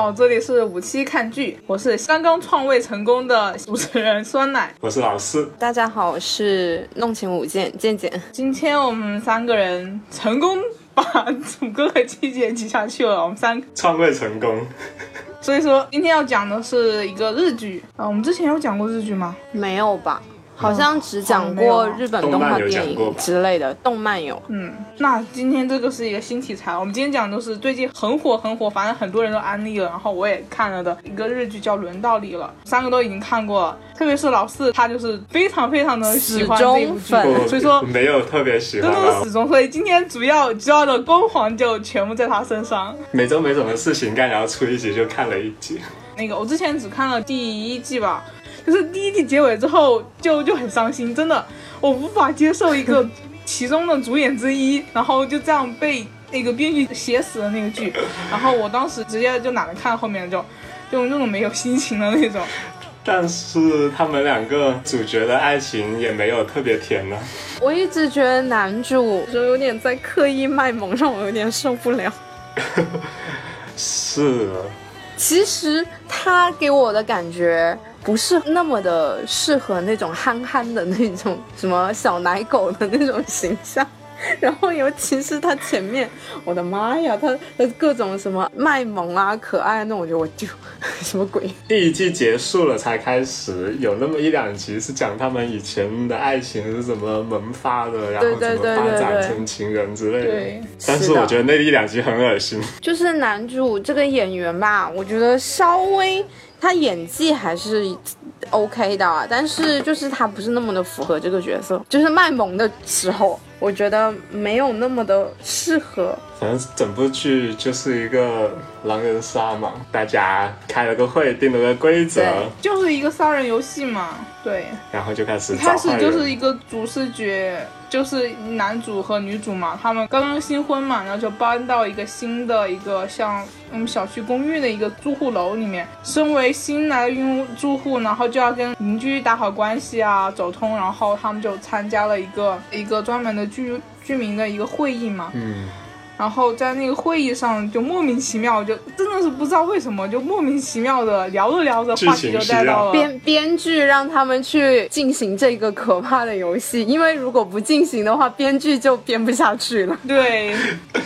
好，这里是五期看剧，我是刚刚创位成功的主持人酸奶。我是老师，大家好，我是弄情舞剑剑剑。今天我们三个人成功把主歌和季姐挤下去了，我们三个创位成功。所以说今天要讲的是一个日剧啊，我们之前有讲过日剧吗？没有吧？好像只讲过日本动画电影之类的动漫有。嗯，那今天这个是一个新题材，我们今天讲的是最近很火很火，反正很多人都安利了，然后我也看了的一个日剧叫《轮到你了》，三个都已经看过了，特别是老四，他就是非常非常的喜欢这部剧，所以说没有特别喜欢，真的是死忠，所以今天主要主要的光环就全部在他身上。每周没什么事情干，然后出一集就看了一集。那个我之前只看了第一季吧。就是第一季结尾之后就就很伤心，真的，我无法接受一个 其中的主演之一，然后就这样被那个编剧写死的那个剧，然后我当时直接就懒得看后面，就就那种没有心情的那种。但是他们两个主角的爱情也没有特别甜呢。我一直觉得男主就有点在刻意卖萌，让我有点受不了。是。其实他给我的感觉。不是那么的适合那种憨憨的那种什么小奶狗的那种形象，然后尤其是他前面，我的妈呀，他的各种什么卖萌啊、可爱那种，我就 什么鬼？第一季结束了才开始有那么一两集是讲他们以前的爱情是怎么萌发的，然后怎么发展成情人之类的。但是我觉得那一两集很恶心。就是男主这个演员吧，我觉得稍微。他演技还是 OK 的，但是就是他不是那么的符合这个角色，就是卖萌的时候，我觉得没有那么的适合。反正整部剧就是一个狼人杀嘛，大家开了个会，定了个规则，就是一个杀人游戏嘛。对，然后就开始。开始就是一个主视觉。就是男主和女主嘛，他们刚刚新婚嘛，然后就搬到一个新的一个像我们小区公寓的一个住户楼里面。身为新来的用住户，然后就要跟邻居打好关系啊，走通。然后他们就参加了一个一个专门的居居民的一个会议嘛。嗯。然后在那个会议上，就莫名其妙，就真的是不知道为什么，就莫名其妙的聊着聊着，话题就带到了编编剧让他们去进行这个可怕的游戏，因为如果不进行的话，编剧就编不下去了。对，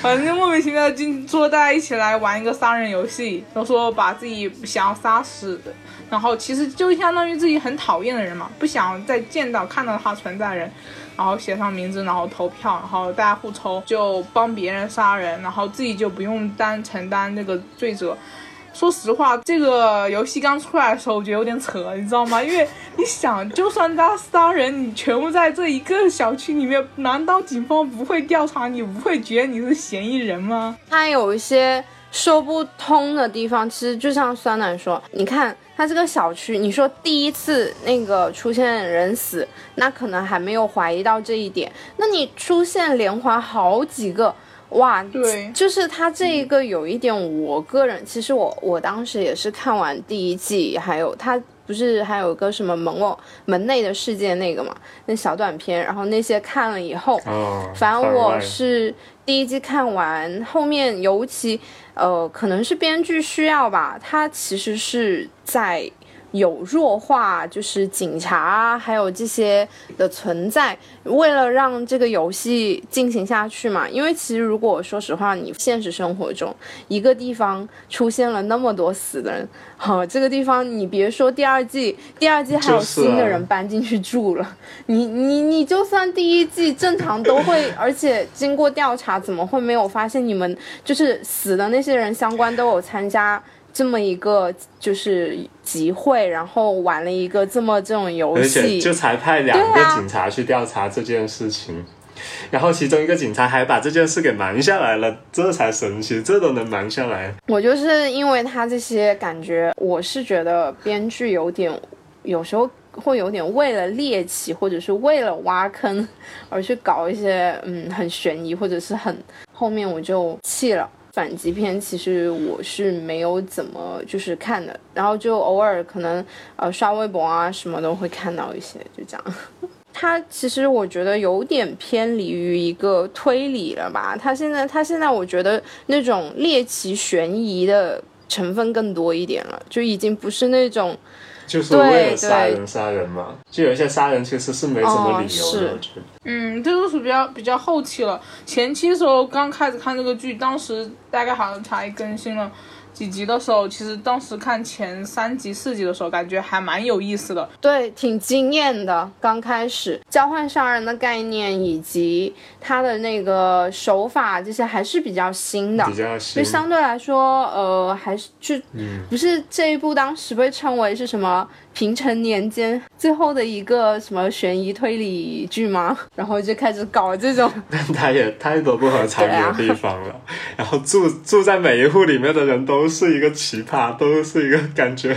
反正就莫名其妙进说大家一起来玩一个杀人游戏，都说把自己想要杀死的，然后其实就相当于自己很讨厌的人嘛，不想再见到看到他存在的人。然后写上名字，然后投票，然后大家互抽，就帮别人杀人，然后自己就不用担承担那个罪责。说实话，这个游戏刚出来的时候，我觉得有点扯，你知道吗？因为你想，就算他杀人，你全部在这一个小区里面，难道警方不会调查你，不会觉得你是嫌疑人吗？他有一些说不通的地方。其实就像酸奶说，你看。他这个小区，你说第一次那个出现人死，那可能还没有怀疑到这一点。那你出现连环好几个，哇，对，就是他这一个有一点，我个人其实我我当时也是看完第一季，还有他不是还有个什么门外门内的世界那个嘛，那小短片，然后那些看了以后，反正我是第一季看完，后面尤其。呃，可能是编剧需要吧，他其实是在。有弱化，就是警察还有这些的存在，为了让这个游戏进行下去嘛。因为其实如果说实话，你现实生活中一个地方出现了那么多死的人，好，这个地方你别说第二季，第二季还有新的人搬进去住了，你 你你就算第一季正常都会，而且经过调查，怎么会没有发现你们就是死的那些人相关都有参加？这么一个就是集会，然后玩了一个这么这种游戏，而且就才派两个警察去调查这件事情，然后其中一个警察还把这件事给瞒下来了，这才神奇，这都能瞒下来。我就是因为他这些感觉，我是觉得编剧有点，有时候会有点为了猎奇或者是为了挖坑而去搞一些嗯很悬疑或者是很后面我就气了。反击片其实我是没有怎么就是看的，然后就偶尔可能呃刷微博啊什么都会看到一些，就这样。它其实我觉得有点偏离于一个推理了吧？它现在它现在我觉得那种猎奇悬疑的。成分更多一点了，就已经不是那种。就是为了杀人杀人嘛，就有一些杀人其实是没什么理由的。嗯，这个是比较比较后期了，前期的时候刚开始看这个剧，当时大概好像才更新了。几集的时候，其实当时看前三集、四集的时候，感觉还蛮有意思的，对，挺惊艳的。刚开始交换杀人的概念以及他的那个手法，这些还是比较新的，比较新。就相对来说，呃，还是就不是这一部当时被称为是什么？平成年间最后的一个什么悬疑推理剧吗？然后就开始搞这种，但他也太多不合常理的地方了。然后住住在每一户里面的人都是一个奇葩，都是一个感觉。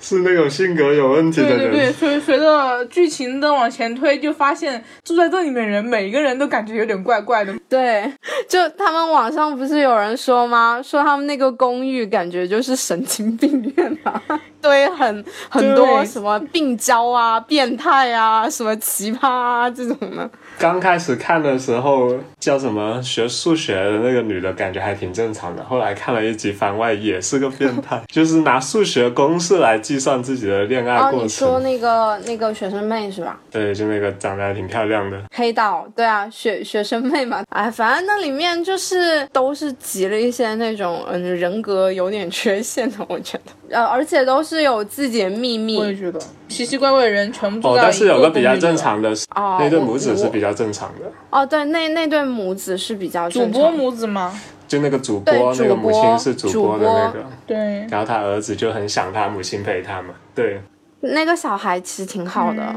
是那种性格有问题的人。对对对，随随着剧情的往前推，就发现住在这里面人，每一个人都感觉有点怪怪的。对，就他们网上不是有人说吗？说他们那个公寓感觉就是神经病院啊，对，很很多什么病娇啊、变态啊、什么奇葩啊这种的。刚开始看的时候，叫什么学数学的那个女的，感觉还挺正常的。后来看了一集番外，也是个变态，就是拿数学公式来计算自己的恋爱过程。哦你说那个那个学生妹是吧？对，就那个长得还挺漂亮的黑道。对啊，学学生妹嘛。哎，反正那里面就是都是集了一些那种嗯人格有点缺陷的，我觉得。呃，而且都是有自己的秘密。我也觉得奇奇怪怪的人全部哦，但是有个比较正常的，那对母子是比较正常的。哦，对，那那对母子是比较主播母子吗？就那个主播，那个母亲是主播的那个，对。然后他儿子就很想他母亲陪他嘛，对。那个小孩其实挺好的。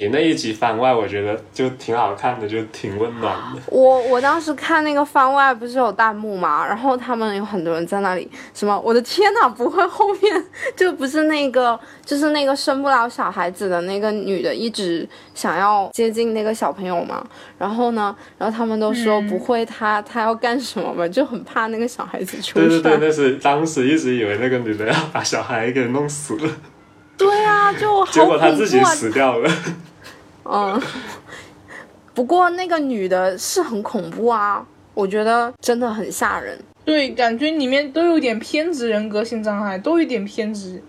你那一集番外，我觉得就挺好看的，就挺温暖的。我我当时看那个番外，不是有弹幕嘛，然后他们有很多人在那里，什么我的天呐，不会后面就不是那个，就是那个生不了小孩子的那个女的，一直想要接近那个小朋友嘛。然后呢，然后他们都说不会，他他要干什么嘛，就很怕那个小孩子出事对对对，那是当时一直以为那个女的要把小孩给弄死了。对啊，就 结果他自己死掉了。嗯，不过那个女的是很恐怖啊，我觉得真的很吓人。对，感觉里面都有点偏执人格性障碍，都有点偏执。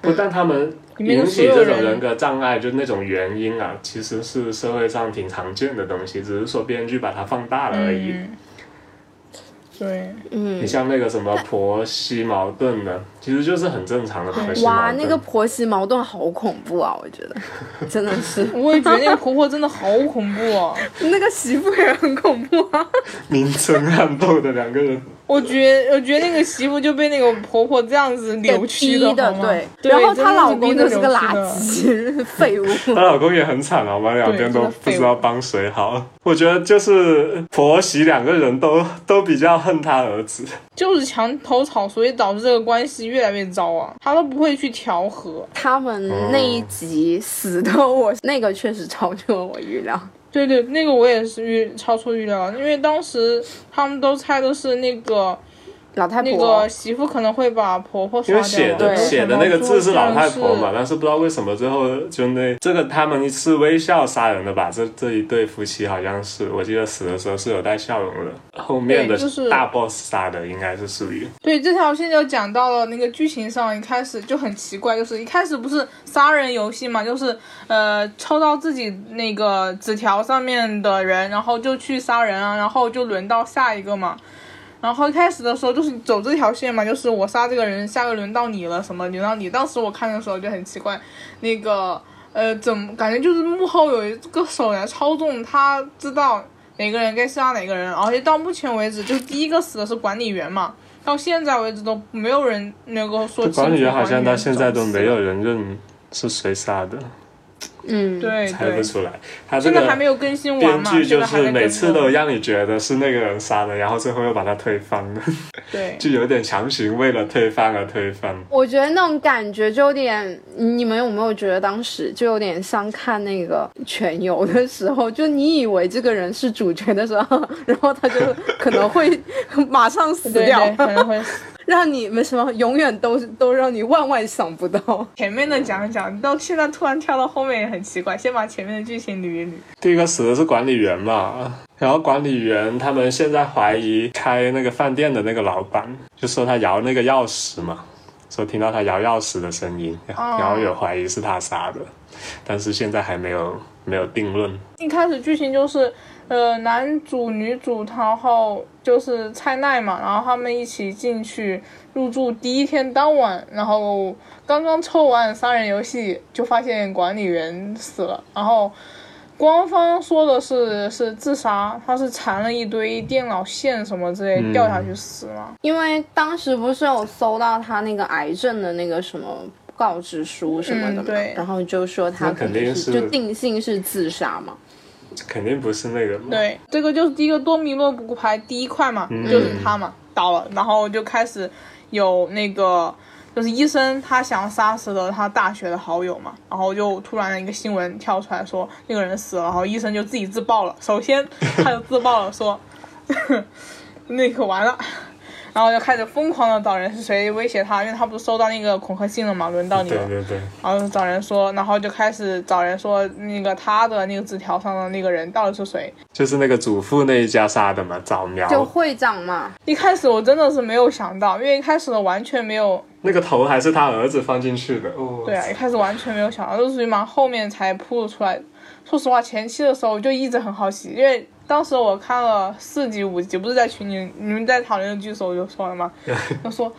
不但他们引起这种人格障碍，就那种原因啊，其实是社会上挺常见的东西，只是说编剧把它放大了而已。对，嗯，你像那个什么婆媳矛盾的，其实就是很正常的婆媳哇，那个婆媳矛盾好恐怖啊！我觉得。真的是，我也觉得那个婆婆真的好恐怖啊，那个媳妇也很恐怖啊，明争暗斗的两个人。我觉我觉得那个媳妇就被那个婆婆这样子扭曲的，对，然后她老公就是个垃圾 废物，她老公也很惨啊，我们两边都不知道帮谁好。我觉得就是婆媳两个人都 都比较恨他儿子，就是墙头草，所以导致这个关系越来越糟啊。他都不会去调和。他们那一集死的，我 那个确实超出了我预料。对对，那个我也是预超出预料，因为当时他们都猜的是那个。老太婆那个媳妇可能会把婆婆因为写的写的那个字是老太婆嘛，但是不知道为什么最后就那这个他们是微笑杀人的吧？这这一对夫妻好像是，我记得死的时候是有带笑容的。后面的大 boss 杀的应该是属于对这条线就讲到了那个剧情上，一开始就很奇怪，就是一开始不是杀人游戏嘛，就是呃抽到自己那个纸条上面的人，然后就去杀人啊，然后就轮到下一个嘛。然后一开始的时候就是走这条线嘛，就是我杀这个人，下个轮到你了，什么轮到你。当时我看的时候就很奇怪，那个呃，怎么感觉就是幕后有一个手来操纵，他知道哪个人该杀哪个人。而且到目前为止，就第一个死的是管理员嘛，到现在为止都没有人能够说管理员好像到现在都没有人认是谁杀的。嗯，对，猜不出来。他这个还没有更新完嘛？编剧就是每次都让你觉得是那个人杀的，然后最后又把他推翻了。对，就有点强行为了推翻而推翻。我觉得那种感觉就有点，你们有没有觉得当时就有点像看那个全游的时候，就你以为这个人是主角的时候，然后他就可能会马上死掉，可能会死。让你们什么永远都都让你万万想不到。前面的讲一讲，到现在突然跳到后面也很奇怪。先把前面的剧情捋一捋。第一个死的是管理员嘛，然后管理员他们现在怀疑开那个饭店的那个老板，就说他摇那个钥匙嘛，说听到他摇钥匙的声音，然后有怀疑是他杀的，但是现在还没有没有定论。一开始剧情就是。呃，男主、女主，然后就是蔡奈嘛，然后他们一起进去入住。第一天当晚，然后刚刚抽完杀人游戏，就发现管理员死了。然后官方说的是是自杀，他是缠了一堆电脑线什么之类掉下去死了。因为当时不是有搜到他那个癌症的那个什么告知书什么的嘛，对，然后就说他肯定是就定性是自杀嘛。肯定不是那个。对，这个就是第一个多米诺骨牌第一块嘛，就是他嘛倒了，然后就开始有那个就是医生他想杀死了他大学的好友嘛，然后就突然一个新闻跳出来说那个人死了，然后医生就自己自爆了，首先他就自爆了说 那个完了。然后就开始疯狂的找人是谁威胁他，因为他不是收到那个恐吓信了嘛，轮到你了。对对对。然后找人说，然后就开始找人说那个他的那个纸条上的那个人到底是谁？就是那个祖父那一家杀的嘛，早苗。就会长嘛。一开始我真的是没有想到，因为一开始的完全没有。那个头还是他儿子放进去的。哦。对啊，一开始完全没有想到，就是属于嘛后面才铺出来。说实话，前期的时候我就一直很好奇，因为。当时我看了四集五集，不是在群里你们在讨论剧的时候我就说了吗？他说，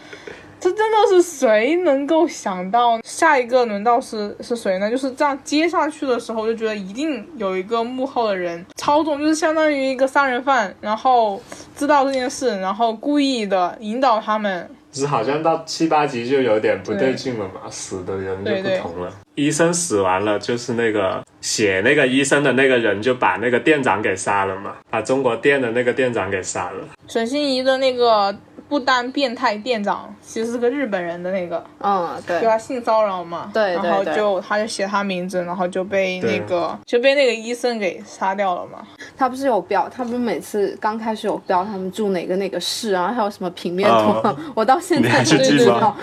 这真的是谁能够想到下一个轮到是是谁呢？就是这样接下去的时候，就觉得一定有一个幕后的人操纵，就是相当于一个杀人犯，然后知道这件事，然后故意的引导他们。是好像到七八集就有点不对劲了嘛，死的人就不同了。医生死完了，就是那个写那个医生的那个人就把那个店长给杀了嘛，把中国店的那个店长给杀了。沈心怡的那个。不丹变态店长其实是个日本人的那个，嗯，对，就他性骚扰嘛，对，然后就他就写他名字，然后就被那个就被那个医生给杀掉了嘛。他不是有标，他不是每次刚开始有标他们住哪个哪个市然后，还有什么平面图，我到现在都记得，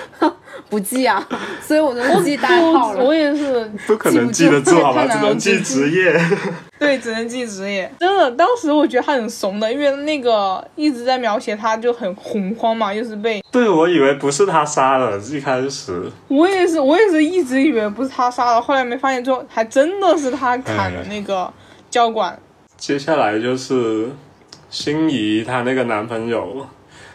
不记啊，所以我都记代号了。我也是，不可能记得住好吧，只能记职业。对，只能记职业。真的，当时我觉得他很怂的，因为那个一直在描写他就很恐慌嘛，又是被……对，我以为不是他杀的，一开始。我也是，我也是一直以为不是他杀的，后来没发现之后，还真的是他砍的那个教官。接下来就是心仪她那个男朋友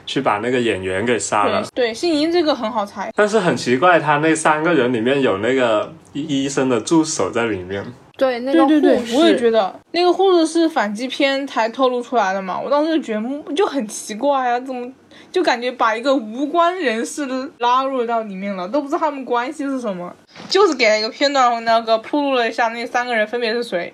去把那个演员给杀了。对，心仪这个很好猜，但是很奇怪，他那三个人里面有那个医生的助手在里面。对，那个护士，我也觉得那个护士是反击片才透露出来的嘛。我当时觉得就很奇怪啊，怎么就感觉把一个无关人士拉入到里面了，都不知道他们关系是什么，就是给了一个片段，那个铺露了一下那三个人分别是谁，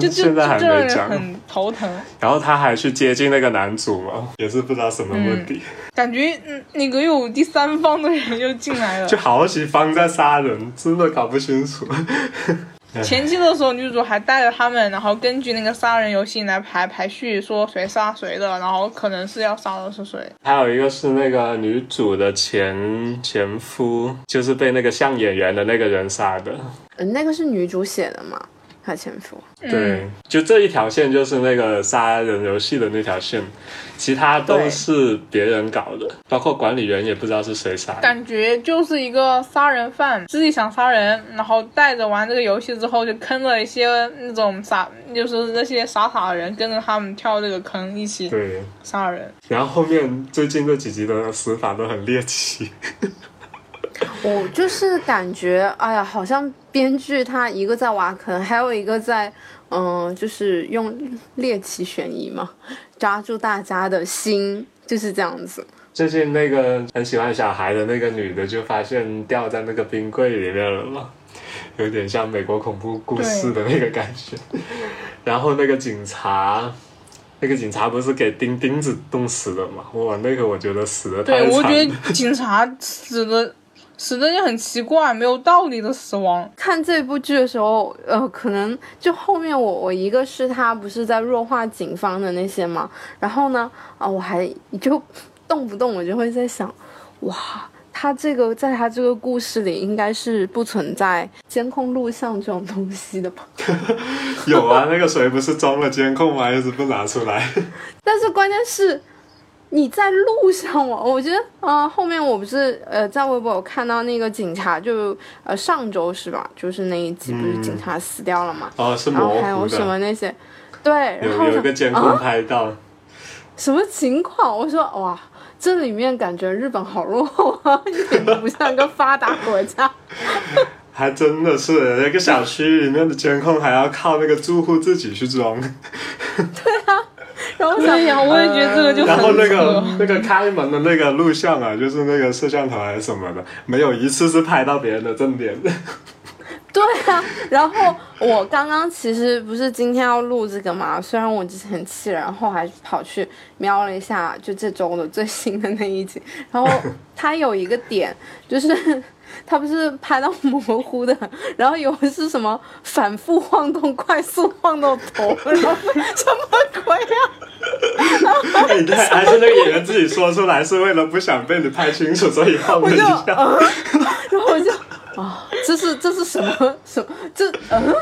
就现在还没讲，很头疼。然后他还去接近那个男主嘛，也是不知道什么目的，感觉嗯那个又有第三方的人又进来了，就好几方在杀人，真的搞不清楚。前期的时候，女主还带着他们，然后根据那个杀人游戏来排排序，说谁杀谁的，然后可能是要杀的是谁。还有一个是那个女主的前前夫，就是被那个像演员的那个人杀的。嗯，那个是女主写的吗？他前夫，对，就这一条线就是那个杀人游戏的那条线，其他都是别人搞的，包括管理员也不知道是谁杀。感觉就是一个杀人犯自己想杀人，然后带着玩这个游戏之后就坑了一些那种傻，就是那些傻傻的人跟着他们跳这个坑一起对杀人。然后后面最近这几集的死法都很猎奇。我就是感觉，哎呀，好像编剧他一个在挖坑，还有一个在，嗯，就是用猎奇悬疑嘛，抓住大家的心，就是这样子。最近那个很喜欢小孩的那个女的，就发现掉在那个冰柜里面了嘛，有点像美国恐怖故事的那个感觉。然后那个警察，那个警察不是给钉钉子冻死了嘛？哇，那个我觉得死的太惨。对，我觉得 警察死的。死的就很奇怪，没有道理的死亡。看这部剧的时候，呃，可能就后面我我一个是他不是在弱化警方的那些嘛，然后呢，啊，我还就 动不动我就会在想，哇，他这个在他这个故事里应该是不存在监控录像这种东西的吧？有啊，那个谁不是装了监控吗？一直不拿出来。但是关键是。你在路上我我觉得啊，后面我不是呃在微博有看到那个警察，就呃上周是吧？就是那一集不是警察死掉了嘛？哦，是然后还有什么那些？对，有有一个监控拍到。什么情况？我说哇，这里面感觉日本好落后啊，一点都不像个发达国家。还真的是那个小区里面的监控还要靠那个住户自己去装。对啊。然后想想，我也觉得这个就然后那个那个开门的那个录像啊，就是那个摄像头还是什么的，没有一次是拍到别人的正脸的。对啊，然后我刚刚其实不是今天要录这个嘛，虽然我之前气了，然后还跑去瞄了一下，就这周的最新的那一集，然后它有一个点就是。他不是拍到模糊的，然后有是什么反复晃动、快速晃动头，然后什么鬼啊？你看，还是那个演员自己说出来，是为了不想被你拍清楚，所以晃了一下。然后我就啊，这是这是什么什么这嗯？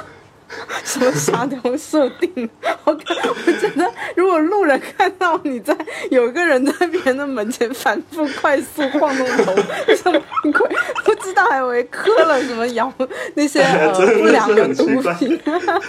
什么沙雕设定？我感我觉得，如果路人看到你在有一个人在别人的门前反复快速晃动头，什么鬼？不知道还以为磕了什么药，那些呃不良的毒品。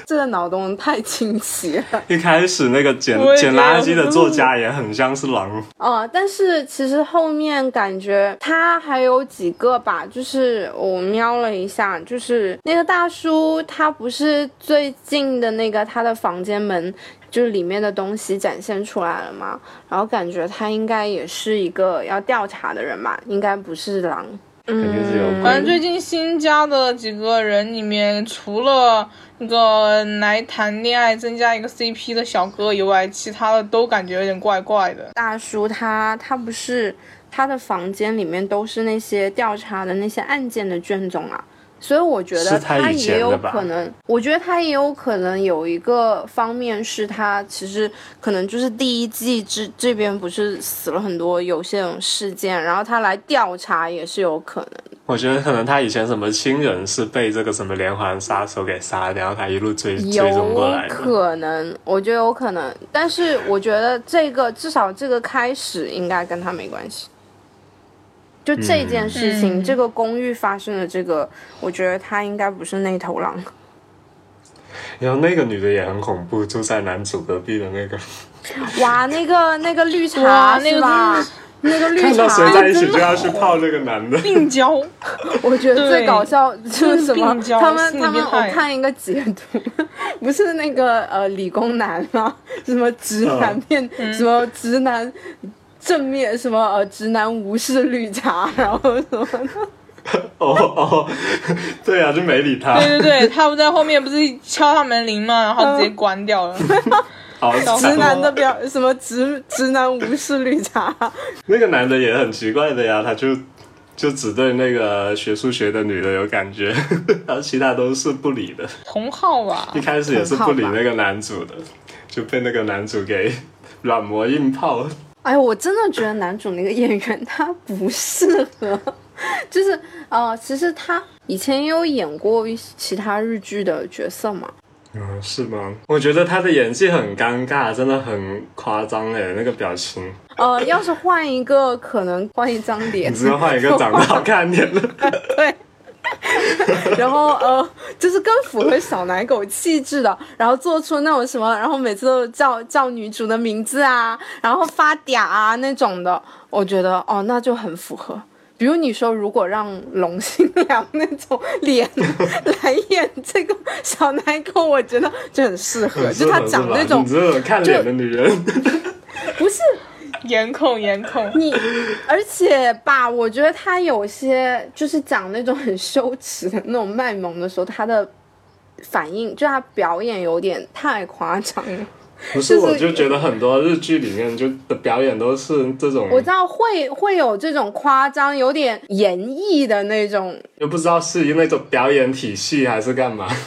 这个脑洞太清奇了。一开始那个捡捡垃圾的作家也很像是狼。哦，但是其实后面感觉他还有几个吧，就是我瞄了一下，就是那个大叔他不是。最近的那个他的房间门，就是里面的东西展现出来了嘛，然后感觉他应该也是一个要调查的人嘛，应该不是狼。嗯，反正最近新加的几个人里面，除了那个来谈恋爱增加一个 CP 的小哥以外，其他的都感觉有点怪怪的。大叔他他不是他的房间里面都是那些调查的那些案件的卷宗啊。所以我觉得他也有可能，我觉得他也有可能有一个方面是他其实可能就是第一季这这边不是死了很多有些种事件，然后他来调查也是有可能。我觉得可能他以前什么亲人是被这个什么连环杀手给杀，然后他一路追追踪过来。有可能，我觉得有可能，但是我觉得这个至少这个开始应该跟他没关系。就这件事情，这个公寓发生的这个，我觉得他应该不是那头狼。然后那个女的也很恐怖，住在男主隔壁的那个。哇，那个那个绿茶是吧？那个绿茶。看到谁在一起就要去泡那个男的。病娇。我觉得最搞笑就是什么？他们他们我看一个截图，不是那个呃理工男吗？什么直男片？什么直男？正面什么呃直男无视绿茶，然后什么的。哦哦，对啊，就没理他。对对对，他不在后面不是敲他门铃嘛，然后直接关掉了。好直男的表 什么直直男无视绿茶。那个男的也很奇怪的呀，他就就只对那个学数学的女的有感觉，然后其他都是不理的。同号吧。一开始也是不理那个男主的，就被那个男主给软磨硬泡。哎，我真的觉得男主那个演员他不适合，就是呃，其实他以前也有演过其他日剧的角色嘛。嗯，是吗？我觉得他的演技很尴尬，真的很夸张哎，那个表情。呃，要是换一个，可能换一张 脸，你只能换一个长得好看点的。对。然后呃，就是更符合小奶狗气质的，然后做出那种什么，然后每次都叫叫女主的名字啊，然后发嗲啊那种的，我觉得哦，那就很符合。比如你说，如果让龙心良那种脸来演这个小奶狗，我觉得就很适合，就他长那种看脸的女人，不是。颜控颜控，你，而且吧，我觉得他有些就是讲那种很羞耻的那种卖萌的时候，他的反应就他表演有点太夸张了。不是，我就觉得很多日剧里面就的表演都是这种，我知道会会有这种夸张、有点演绎的那种，又不知道是那种表演体系还是干嘛。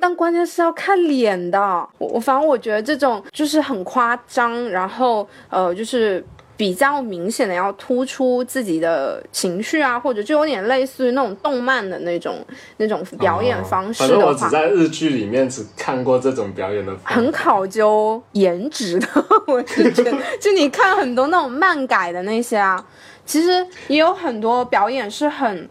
但关键是要看脸的，我我反正我觉得这种就是很夸张，然后呃就是比较明显的要突出自己的情绪啊，或者就有点类似于那种动漫的那种那种表演方式的话，我只在日剧里面只看过这种表演的，很考究颜值的。我是觉得，就你看很多那种漫改的那些啊，其实也有很多表演是很，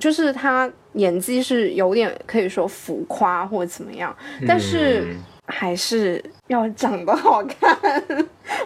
就是他演技是有点可以说浮夸或者怎么样，但是。还是要长得好看，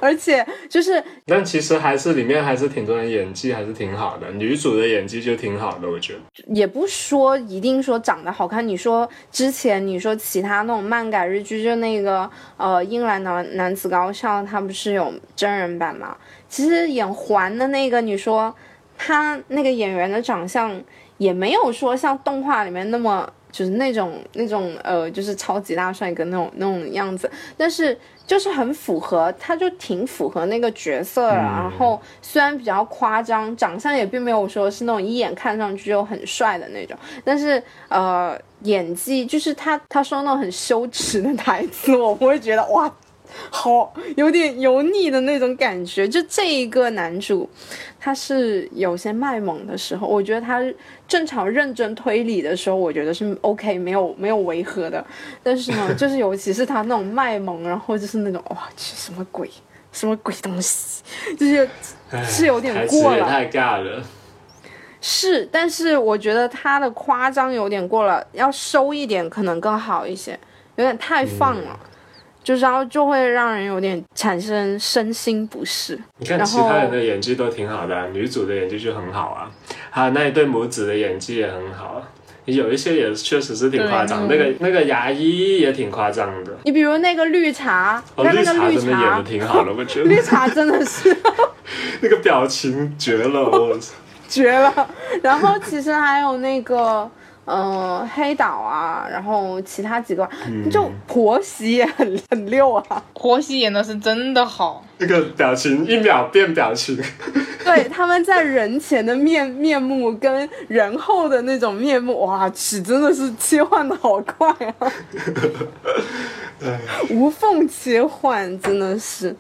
而且就是，但其实还是里面还是挺多人演技还是挺好的，女主的演技就挺好的，我觉得。也不说一定说长得好看，你说之前你说其他那种漫改日剧，就那个呃英兰男男子高校，他不是有真人版吗？其实演环的那个，你说他那个演员的长相也没有说像动画里面那么。就是那种那种呃，就是超级大帅哥那种那种样子，但是就是很符合，他就挺符合那个角色。然后虽然比较夸张，长相也并没有说是那种一眼看上去就很帅的那种，但是呃，演技就是他他说那种很羞耻的台词，我不会觉得哇。好，有点油腻的那种感觉。就这一个男主，他是有些卖萌的时候，我觉得他正常认真推理的时候，我觉得是 OK，没有没有违和的。但是呢，就是尤其是他那种卖萌，然后就是那种哇去什么鬼，什么鬼东西，就是是有点过了，太尬了。是，但是我觉得他的夸张有点过了，要收一点可能更好一些，有点太放了。就是然后就会让人有点产生身心不适。你看其他人的演技都挺好的，女主的演技就很好啊，还有那一对母子的演技也很好，有一些也确实是挺夸张。那个那个牙医也挺夸张的。你比如那个绿茶，那个绿茶真的演的挺好的，我觉得。绿茶真的是，那个表情绝了，我操，绝了。然后其实还有那个。嗯，黑岛啊，然后其他几个就婆媳也很 很溜啊，婆媳演的是真的好，那个表情一秒变表情，对，他们在人前的面面目跟人后的那种面目，哇，去真的是切换的好快啊，无缝切换真的是，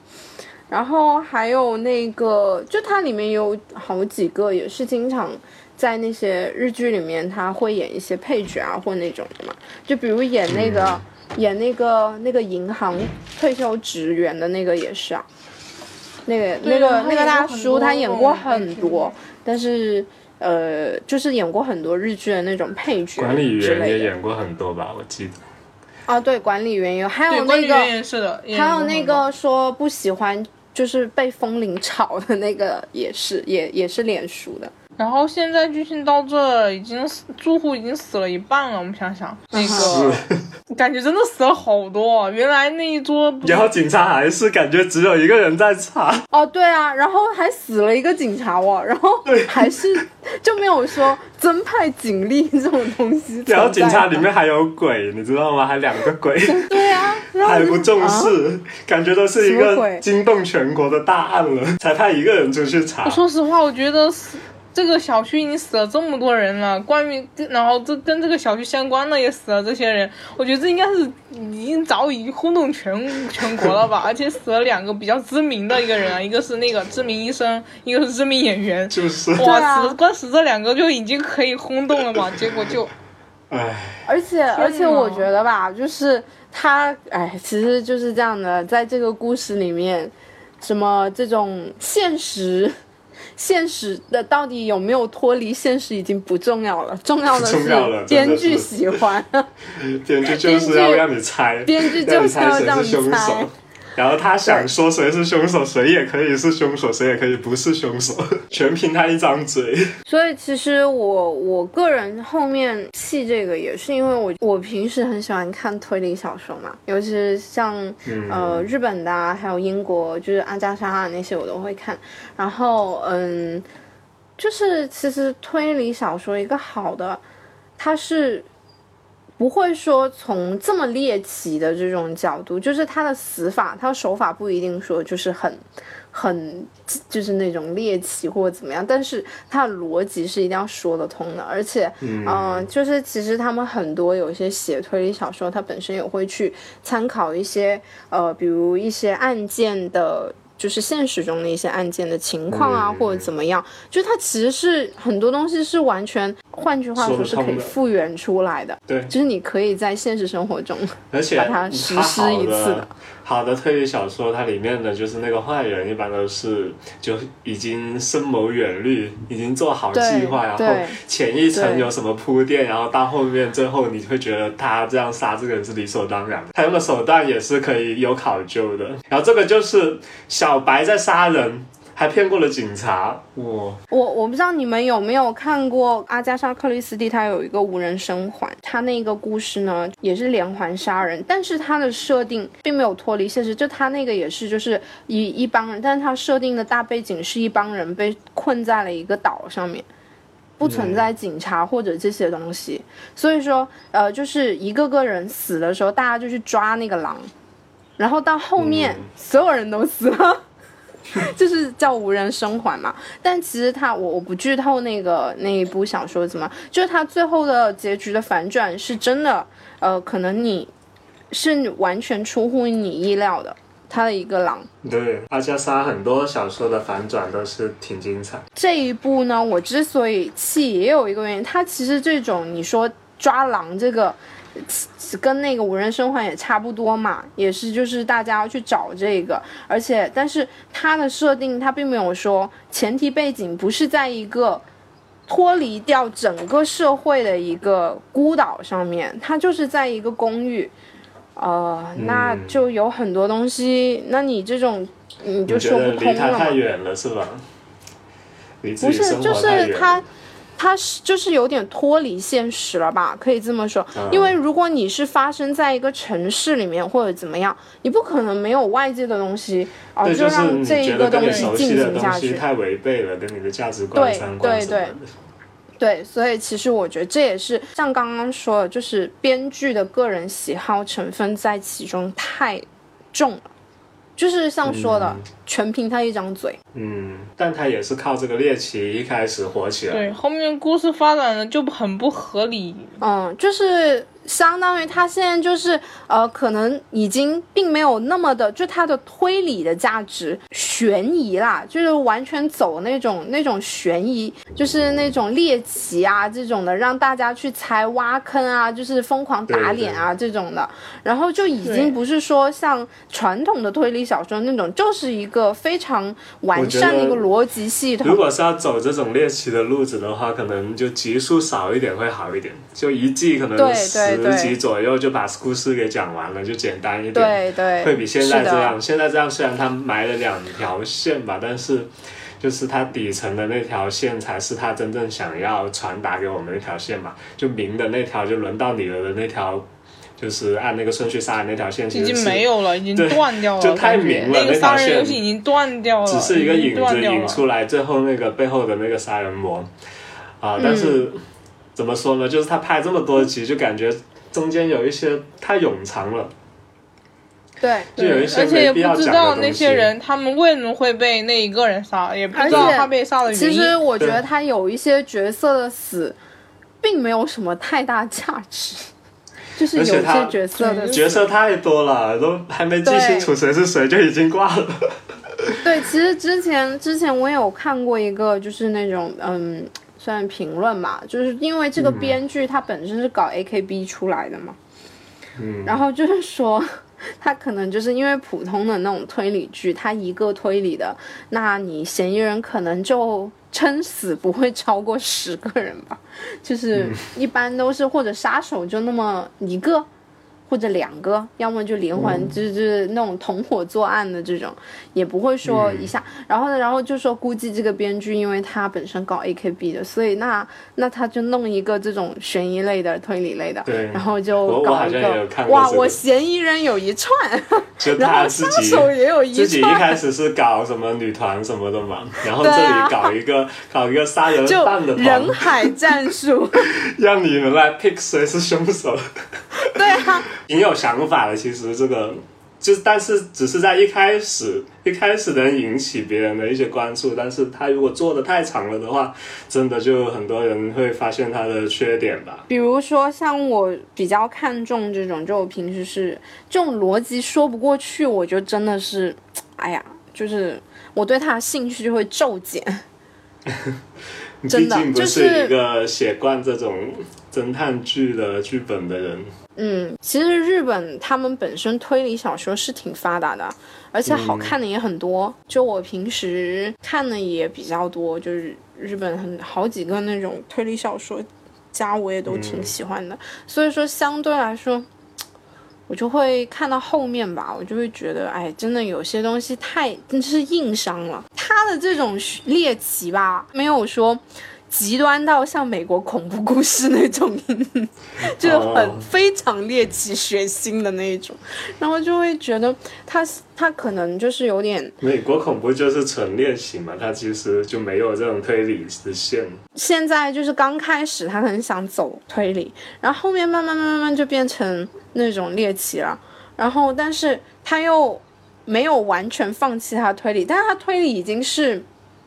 然后还有那个，就它里面有好几个也是经常。在那些日剧里面，他会演一些配角啊，或那种的嘛。就比如演那个演那个那个银行退休职员的那个也是啊。那个那个那个大叔他演过很多，但是呃，就是演过很多日剧的那种配角。管理员也演过很多吧，我记得。啊，对，管理员有，还有那个还有那个说不喜欢就是被风铃吵的那个也是，也也是脸熟的。然后现在剧情到这，已经死住户已经死了一半了。我们想想，那个感觉真的死了好多。原来那一桌，然后警察还是感觉只有一个人在查。哦，对啊，然后还死了一个警察哦，然后还是就没有说增派警力这种东西。然后警察里面还有鬼，你知道吗？还两个鬼。对啊，还不重视，感觉都是一个惊动全国的大案了，才派一个人出去查。说实话，我觉得死。这个小区已经死了这么多人了，关于然后这跟这个小区相关的也死了这些人，我觉得这应该是已经早已轰动全全国了吧？而且死了两个比较知名的一个人啊，一个是那个知名医生，一个是知名演员，就是哇，死光死这两个就已经可以轰动了嘛？结果就，唉，而且而且我觉得吧，就是他，唉，其实就是这样的，在这个故事里面，什么这种现实。现实的到底有没有脱离现实已经不重要了，重要的是编剧喜欢，编剧就是要让你猜，编剧就是要让你猜。然后他想说谁是凶手，谁也可以是凶手，谁也可以不是凶手，全凭他一张嘴。所以其实我我个人后面弃这个也是因为我我平时很喜欢看推理小说嘛，尤其是像呃日本的啊，还有英国就是阿加莎那些我都会看。然后嗯，就是其实推理小说一个好的，它是。不会说从这么猎奇的这种角度，就是他的死法，他的手法不一定说就是很，很就是那种猎奇或者怎么样，但是他的逻辑是一定要说得通的，而且，嗯，就是其实他们很多有一些写推理小说，他本身也会去参考一些，呃，比如一些案件的。就是现实中的一些案件的情况啊，或者怎么样，就它其实是很多东西是完全，换句话说是可以复原出来的。对，就是你可以在现实生活中，把它实施一次的。好的推理小说，它里面的就是那个坏人，一般都是就已经深谋远虑，已经做好计划，然后前一层有什么铺垫，然后到后面最后你会觉得他这样杀这个人是理所当然的，他用的手段也是可以有考究的。然后这个就是小白在杀人。还骗过了警察，哇！我我不知道你们有没有看过阿加莎克里斯蒂，她有一个无人生还，她那个故事呢也是连环杀人，但是她的设定并没有脱离现实，就她那个也是就是一一帮人，但是她设定的大背景是一帮人被困在了一个岛上面，不存在警察或者这些东西，所以说呃就是一个个人死的时候，大家就去抓那个狼，然后到后面所有人都死了。就是叫无人生还嘛，但其实他我我不剧透那个那一部小说怎么，就是他最后的结局的反转是真的，呃，可能你是完全出乎你意料的，他的一个狼。对，阿加莎很多小说的反转都是挺精彩。这一部呢，我之所以气也有一个原因，他其实这种你说抓狼这个。跟那个无人生还也差不多嘛，也是就是大家要去找这个，而且但是它的设定它并没有说前提背景不是在一个脱离掉整个社会的一个孤岛上面，它就是在一个公寓，呃，那就有很多东西，那你这种你就说不通了太远了是吧？不是，就是它。它是就是有点脱离现实了吧，可以这么说。因为如果你是发生在一个城市里面或者怎么样，你不可能没有外界的东西啊，就让这一个东西进行下去。太违背了，跟你的价值观对对对，对，所以其实我觉得这也是像刚刚说的，就是编剧的个人喜好成分在其中太重了。就是像说的，全凭他一张嘴。嗯，但他也是靠这个猎奇一开始火起来。对，后面故事发展的就很不合理。嗯，就是。相当于他现在就是呃，可能已经并没有那么的，就他的推理的价值悬疑啦，就是完全走那种那种悬疑，就是那种猎奇啊这种的，让大家去猜挖坑啊，就是疯狂打脸啊这种的，然后就已经不是说像传统的推理小说那种，就是一个非常完善的一个逻辑系统。如果是要走这种猎奇的路子的话，可能就集数少一点会好一点，就一季可能对对。十集左右就把故事给讲完了，就简单一点，对对，会比现在这样。现在这样虽然他埋了两条线吧，但是就是他底层的那条线才是他真正想要传达给我们那条线嘛。就明的那条，就轮到你了的那条，就是按那个顺序杀人那条线，已经没有了，已经断掉了，就太明了。那个杀人游戏已经断掉了，只是一个影子引出来，最后那个背后的那个杀人魔啊，但是。怎么说呢？就是他拍这么多集，就感觉中间有一些太冗长了。对，就有一些而且也不知道那些人他们为什么会被那一个人杀，也不知道他被杀的原因。其实我觉得他有一些角色的死，并没有什么太大价值。就是有些角色的角色太多了，都还没记清楚谁是谁就已经挂了。对，其实之前之前我有看过一个，就是那种嗯。算评论嘛，就是因为这个编剧他本身是搞 AKB 出来的嘛，嗯，然后就是说他可能就是因为普通的那种推理剧，他一个推理的，那你嫌疑人可能就撑死不会超过十个人吧，就是一般都是或者杀手就那么一个。或者两个，要么就连环，就是那种同伙作案的这种，也不会说一下。然后呢，然后就说估计这个编剧，因为他本身搞 AKB 的，所以那那他就弄一个这种悬疑类的、推理类的，对然后就搞一个哇，我嫌疑人有一串，然后杀手也有一串。自己一开始是搞什么女团什么的嘛，然后这里搞一个搞一个杀人犯的人海战术，让你们来 pick 谁是凶手。对啊。挺有想法的，其实这个就但是只是在一开始一开始能引起别人的一些关注，但是他如果做的太长了的话，真的就很多人会发现他的缺点吧。比如说像我比较看重这种，就我平时是这种逻辑说不过去，我就真的是，哎呀。就是我对他的兴趣就会骤减。毕竟不是一个写惯这种侦探剧的剧本的人。嗯，其实日本他们本身推理小说是挺发达的，而且好看的也很多。就我平时看的也比较多，就是日本很好几个那种推理小说家，我也都挺喜欢的。所以说相对来说。我就会看到后面吧，我就会觉得，哎，真的有些东西太真是硬伤了。他的这种猎奇吧，没有说。极端到像美国恐怖故事那种，就是很非常猎奇血腥的那一种，然后就会觉得他他可能就是有点美国恐怖就是纯猎奇嘛，他其实就没有这种推理的线。现在就是刚开始他很想走推理，然后后面慢慢慢慢慢就变成那种猎奇了，然后但是他又没有完全放弃他推理，但是他推理已经是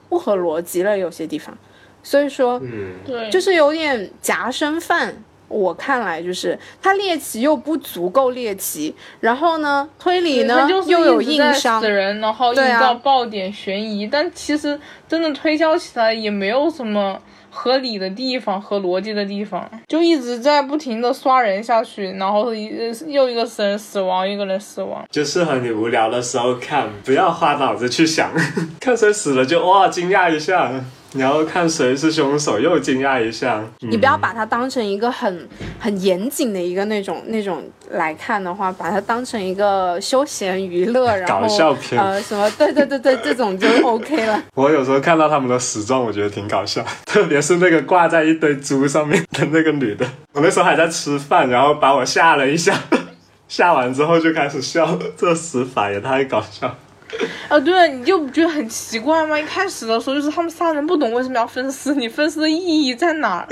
不合逻辑了，有些地方。所以说，嗯，对，就是有点夹生饭。我看来就是他猎奇又不足够猎奇，然后呢，推理呢又有硬伤，死人，然后营造爆点悬疑，但其实真的推销起来也没有什么合理的地方和逻辑的地方，就一直在不停的刷人下去，然后一又一个死人死亡，一个人死亡，就适合你无聊的时候看，不要花脑子去想，看谁死了就哇惊讶一下。你要看谁是凶手，又惊讶一下。你不要把它当成一个很很严谨的一个那种那种来看的话，把它当成一个休闲娱乐，然后搞笑片呃什么，对对对对，这种就 OK 了。我有时候看到他们的死状，我觉得挺搞笑，特别是那个挂在一堆猪上面的那个女的，我那时候还在吃饭，然后把我吓了一下，吓完之后就开始笑，这死法也太搞笑。啊，对，你就觉得很奇怪吗？一开始的时候就是他们三人不懂为什么要分尸，你分尸的意义在哪儿？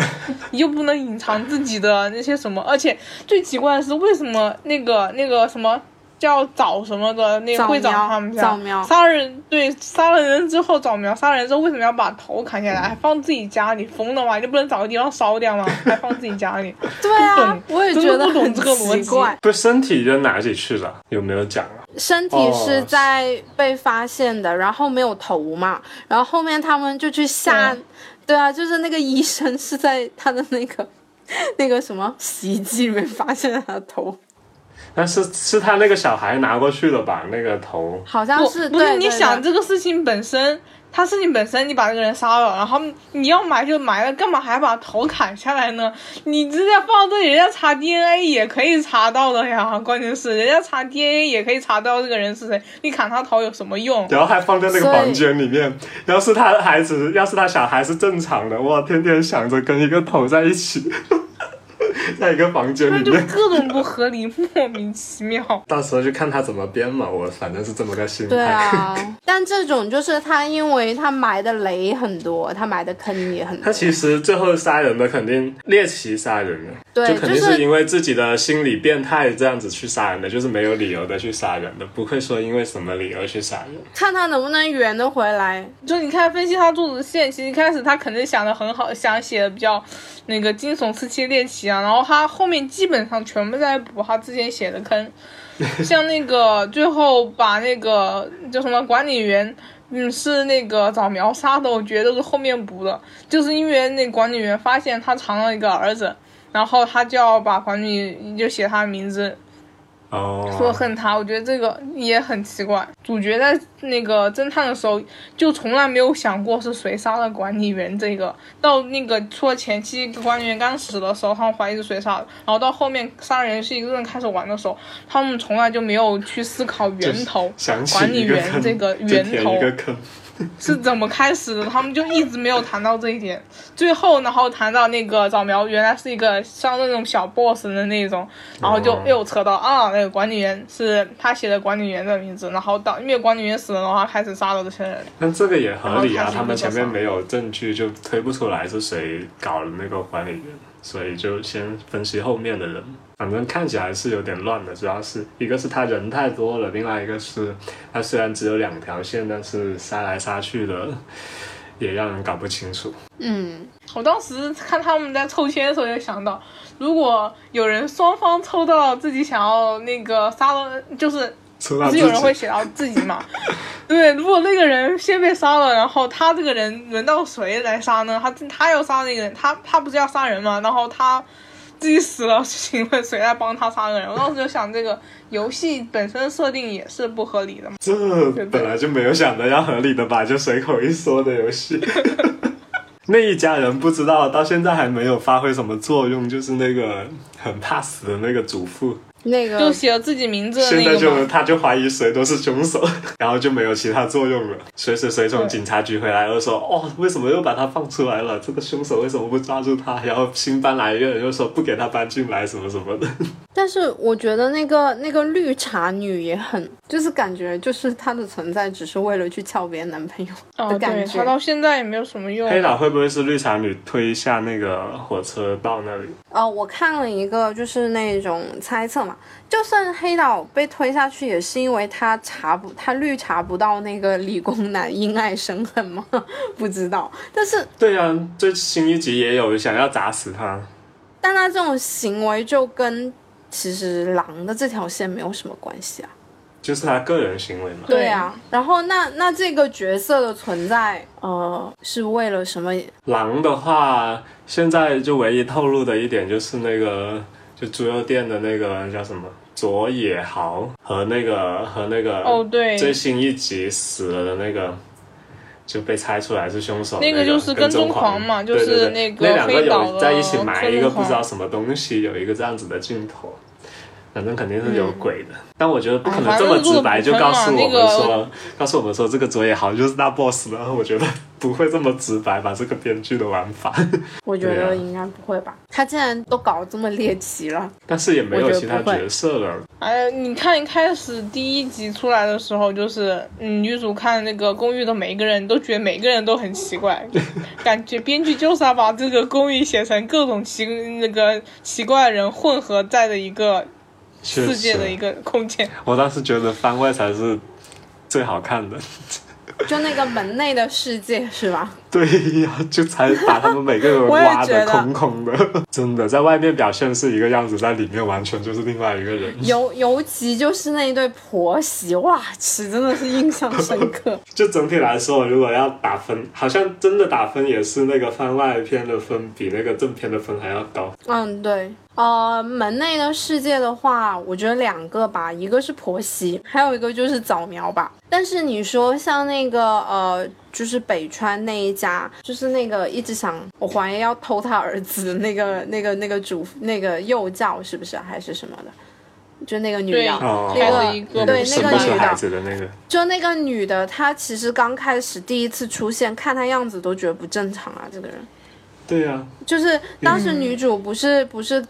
你就不能隐藏自己的那些什么，而且最奇怪的是为什么那个那个什么。叫找什么的那个会长他们家杀人对杀了人之后找苗杀人之后为什么要把头砍下来还放自己家里疯了吗？你不能找个地方烧掉吗？还放自己家里？对啊，我也觉得不懂这个逻辑。不，身体扔哪里去了？有没有讲啊？身体是在被发现的，然后没有头嘛，然后后面他们就去下，对啊，就是那个医生是在他的那个 那个什么洗衣机里面发现他的头。但是是他那个小孩拿过去的吧？那个头好像是不是？你想这个事情本身，他事情本身，你把那个人杀了，然后你要埋就埋了，干嘛还把头砍下来呢？你直接放这里，人家查 DNA 也可以查到的呀。关键是人家查 DNA 也可以查到这个人是谁，你砍他头有什么用？然后还放在那个房间里面。要是他的孩子，要是他小孩是正常的，哇，天天想着跟一个头在一起。在一个房间里面，各种不合理，莫名其妙。到时候就看他怎么编嘛，我反正是这么个心态。对啊，但这种就是他，因为他埋的雷很多，他埋的坑也很多。他其实最后杀人的肯定猎奇杀人的，对，就肯定是因为自己的心理变态这样子去杀人的，就是没有理由的去杀人的，不会说因为什么理由去杀人。看他能不能圆得回来。就你看分析他做的线，其实一开始他肯定想的很好，想写的比较那个惊悚、刺激、猎奇啊，然后他后面基本上全部在补他之前写的坑，像那个最后把那个叫什么管理员，嗯，是那个找苗杀的，我觉得是后面补的，就是因为那管理员发现他藏了一个儿子，然后他就要把管理就写他的名字。说恨他，我觉得这个也很奇怪。主角在那个侦探的时候，就从来没有想过是谁杀了管理员。这个到那个除了前期管理员刚死的时候，他们怀疑是谁杀的，然后到后面杀人是一个人开始玩的时候，他们从来就没有去思考源头，管理员这个源头。是怎么开始的？他们就一直没有谈到这一点。最后，然后谈到那个早苗，原来是一个像那种小 boss 的那种，然后就又扯到啊，那个管理员是他写的管理员的名字。然后到因为管理员死了的话，开始杀了这些人。但这个也合理啊，他们前面没有证据，就推不出来是谁搞的那个管理员，所以就先分析后面的人。反正看起来是有点乱的，主要是一个是他人太多了，另外一个是他虽然只有两条线，但是杀来杀去的也让人搞不清楚。嗯，我当时看他们在抽签的时候就想到，如果有人双方抽到自己想要那个杀了，就是不是有人会写到自己吗？对，如果那个人先被杀了，然后他这个人轮到谁来杀呢？他他要杀那个人，他他不是要杀人吗？然后他自己死了，请问谁来帮他杀那个人？我当时就想，这个游戏本身设定也是不合理的嘛。这本来就没有想着要合理的吧？就随口一说的游戏。那一家人不知道，到现在还没有发挥什么作用，就是那个很怕死的那个祖父。那个就写了自己名字现在就他就怀疑谁都是凶手，然后就没有其他作用了。随时随从警察局回来又说，哦，为什么又把他放出来了？这个凶手为什么不抓住他？然后新搬来一个人又说不给他搬进来，什么什么的。但是我觉得那个那个绿茶女也很，就是感觉就是她的存在只是为了去撬别人男朋友的感觉。她到现在也没有什么用。黑岛会不会是绿茶女推下那个火车到那里？哦，我看了一个就是那种猜测嘛。就算黑岛被推下去，也是因为他查不他绿查不到那个理工男因爱生恨吗？不知道。但是对呀，最新一集也有想要砸死他，但他这种行为就跟其实狼的这条线没有什么关系啊，就是他个人行为嘛。对啊，然后那那这个角色的存在，呃，是为了什么？狼的话，现在就唯一透露的一点就是那个。就猪肉店的那个叫什么佐野豪和那个和那个哦对，最新一集死了的那个就被猜出来是凶手，那个就是跟踪狂嘛，就是那个那两个有在一起埋一个不知道什么东西，有一个这样子的镜头。反正肯定是有鬼的，但我觉得不可能这么直白就告诉我们说，告诉我们说这个佐野好像就是大 boss 然后我觉得不会这么直白吧这个编剧的玩法。我觉得应该不会吧？他竟然都搞这么猎奇了，但是也没有其他角色了。哎，你看一开始第一集出来的时候，就是女主看那个公寓的每一个人都觉得每个人都很奇怪，感觉编剧就是要把这个公寓写成各种奇那个奇怪的人混合在的一个。世界的一个空间，我当时觉得番外才是最好看的，就那个门内的世界是吧？对呀，就才把他们每个人 挖的空空的，真的，在外面表现是一个样子，在里面完全就是另外一个人。尤尤其就是那一对婆媳，哇，其真的是印象深刻。就整体来说，如果要打分，好像真的打分也是那个番外篇的分比那个正片的分还要高。嗯，对。呃，门内的世界的话，我觉得两个吧，一个是婆媳，还有一个就是早苗吧。但是你说像那个呃，就是北川那一家，就是那个一直想我怀疑要偷他儿子的那个那个那个主那个幼教是不是还是什么的？就那个女的，那个对那个女的，就那个女的，她其实刚开始第一次出现，看她样子都觉得不正常啊，这个人。对呀，就是当时女主不是不是。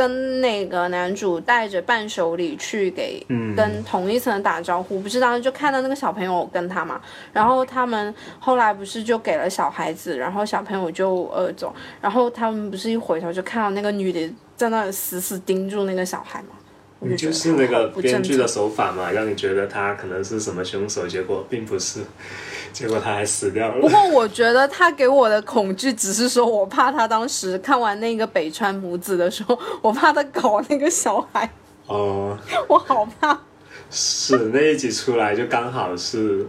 跟那个男主带着伴手礼去给跟同一层打招呼，不是当时就看到那个小朋友跟他嘛，然后他们后来不是就给了小孩子，然后小朋友就呃走，然后他们不是一回头就看到那个女的在那死死盯住那个小孩嘛。就是那个编剧的手法嘛，让你觉得他可能是什么凶手，结果并不是，结果他还死掉了。不过我觉得他给我的恐惧只是说，我怕他当时看完那个北川母子的时候，我怕他搞那个小孩。哦，我好怕。是那一集出来就刚好是。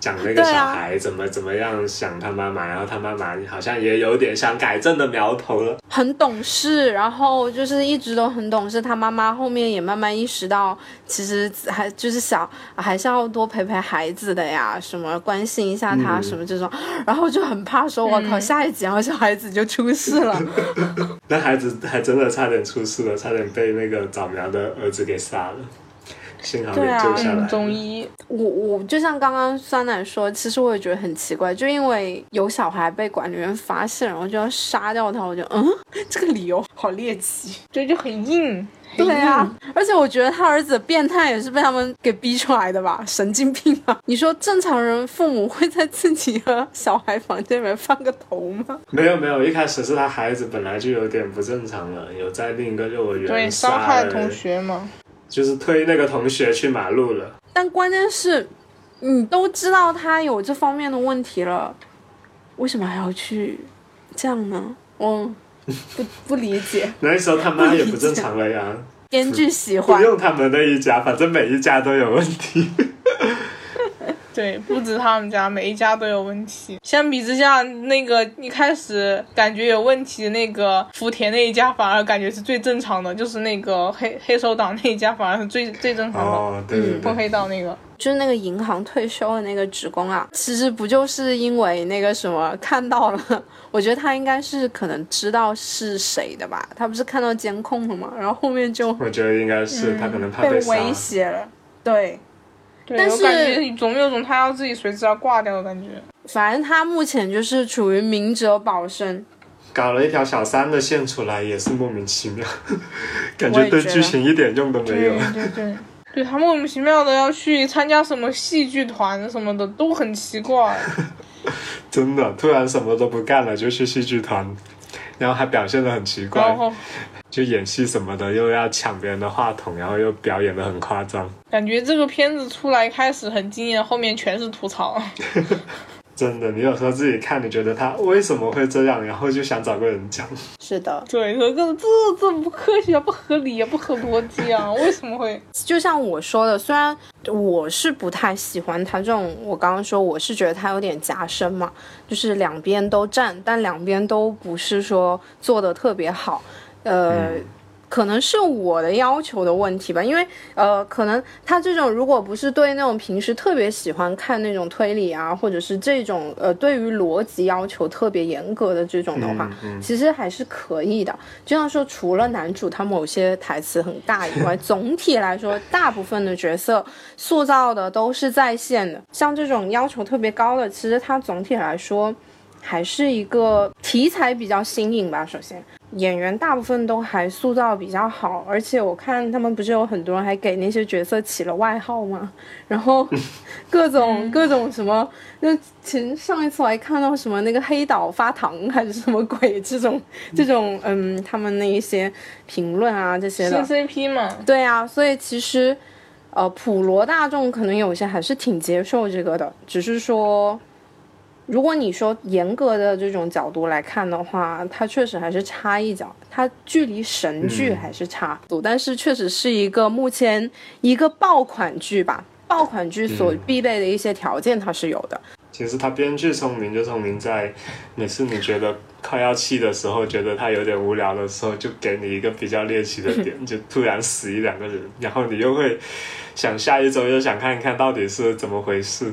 讲那个小孩怎么怎么样想他妈妈，然后他妈妈好像也有点想改正的苗头了。很懂事，然后就是一直都很懂事。他妈妈后面也慢慢意识到，其实还就是想还是要多陪陪孩子的呀，什么关心一下他什么这种，然后就很怕说，我靠，下一集然后小孩子就出事了。那孩子还真的差点出事了，差点被那个早苗的儿子给杀了。对啊，中医，我我就像刚刚酸奶说，其实我也觉得很奇怪，就因为有小孩被管理员发现，然后就要杀掉他，我就嗯，这个理由好猎奇，这就很硬。对啊，而且我觉得他儿子变态也是被他们给逼出来的吧，神经病啊！你说正常人父母会在自己的小孩房间里面放个头吗？没有没有，一开始是他孩子本来就有点不正常了，有在另一个幼儿园对伤害同学吗？就是推那个同学去马路了，但关键是，你都知道他有这方面的问题了，为什么还要去这样呢？我 不不理解。那时候他妈也不正常了呀，编剧喜欢。不用他们那一家，反正每一家都有问题。对，不止他们家，每一家都有问题。相比之下，那个一开始感觉有问题的那个福田那一家，反而感觉是最正常的，就是那个黑黑手党那一家，反而是最最正常的。哦，对对对，碰黑道那个，就是那个银行退休的那个职工啊，其实不就是因为那个什么看到了？我觉得他应该是可能知道是谁的吧，他不是看到监控了吗？然后后面就我觉得应该是他可能怕被威胁了，对。但是感觉总有种他要自己随时要挂掉的感觉。反正他目前就是处于明哲保身，搞了一条小三的线出来也是莫名其妙，感觉对剧情一点用都没有。对 对 对，对他莫名其妙的要去参加什么戏剧团什么的都很奇怪。真的，突然什么都不干了就去戏剧团，然后还表现的很奇怪。就演戏什么的，又要抢别人的话筒，然后又表演的很夸张。感觉这个片子出来开始很惊艳，后面全是吐槽。真的，你有时候自己看，你觉得他为什么会这样，然后就想找个人讲。是的，对，这这这不科学、不合理、不合逻辑啊！为什么会？就像我说的，虽然我是不太喜欢他这种，我刚刚说我是觉得他有点夹生嘛，就是两边都站，但两边都不是说做的特别好。呃，可能是我的要求的问题吧，因为呃，可能他这种如果不是对那种平时特别喜欢看那种推理啊，或者是这种呃对于逻辑要求特别严格的这种的话，其实还是可以的。就像说，除了男主他某些台词很大以外，总体来说，大部分的角色塑造的都是在线的。像这种要求特别高的，其实它总体来说还是一个题材比较新颖吧。首先。演员大部分都还塑造比较好，而且我看他们不是有很多人还给那些角色起了外号吗？然后 各种各种什么，就前上一次我还看到什么那个黑岛发糖还是什么鬼这种这种嗯，他们那一些评论啊这些的。新 CP 嘛。对啊，所以其实呃普罗大众可能有些还是挺接受这个的，只是说。如果你说严格的这种角度来看的话，它确实还是差一脚，它距离神剧还是差，但是确实是一个目前一个爆款剧吧，爆款剧所必备的一些条件它是有的。其实它编剧聪明就聪明在，每次你觉得快要气的时候，觉得它有点无聊的时候，就给你一个比较猎奇的点，就突然死一两个人，然后你又会想下一周又想看一看到底是怎么回事。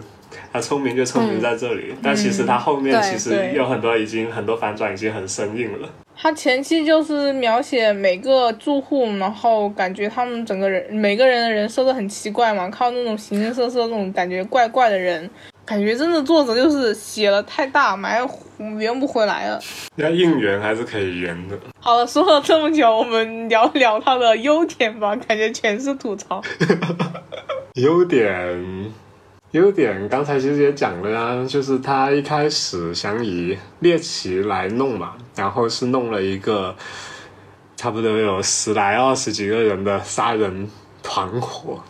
他聪明就聪明在这里，但其实他后面其实有很多已经很多反转，已经很生硬了。他前期就是描写每个住户，然后感觉他们整个人每个人的人设都很奇怪嘛，靠那种形形色色那种感觉怪怪的人，感觉真的作者就是写了太大，埋圆不回来了。要硬圆还是可以圆的。好了，说了这么久，我们聊聊他的优点吧，感觉全是吐槽。优点。优点刚才其实也讲了呀，就是他一开始想以猎奇来弄嘛，然后是弄了一个差不多有十来二十几个人的杀人团伙，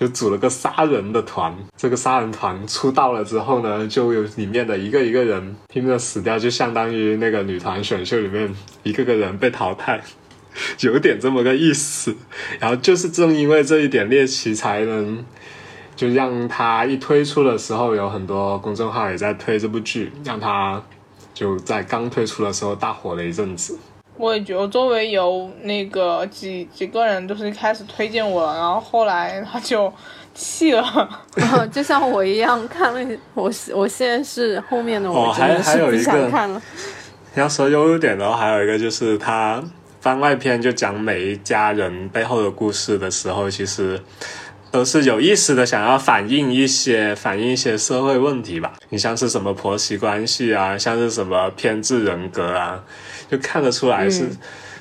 就组了个杀人的团。这个杀人团出道了之后呢，就有里面的一个一个人拼命的死掉，就相当于那个女团选秀里面一个个人被淘汰，有点这么个意思。然后就是正因为这一点猎奇，才能。就让他一推出的时候，有很多公众号也在推这部剧，让他就在刚推出的时候大火了一阵子。我也觉得周围有那个几几个人都是一开始推荐我了，然后后来他就弃了，就像我一样看了我我现在是后面的我还还有一个看了。要说优点的话，还有一个就是他番外篇就讲每一家人背后的故事的时候，其实。都是有意识的，想要反映一些反映一些社会问题吧。你像是什么婆媳关系啊，像是什么偏执人格啊，就看得出来是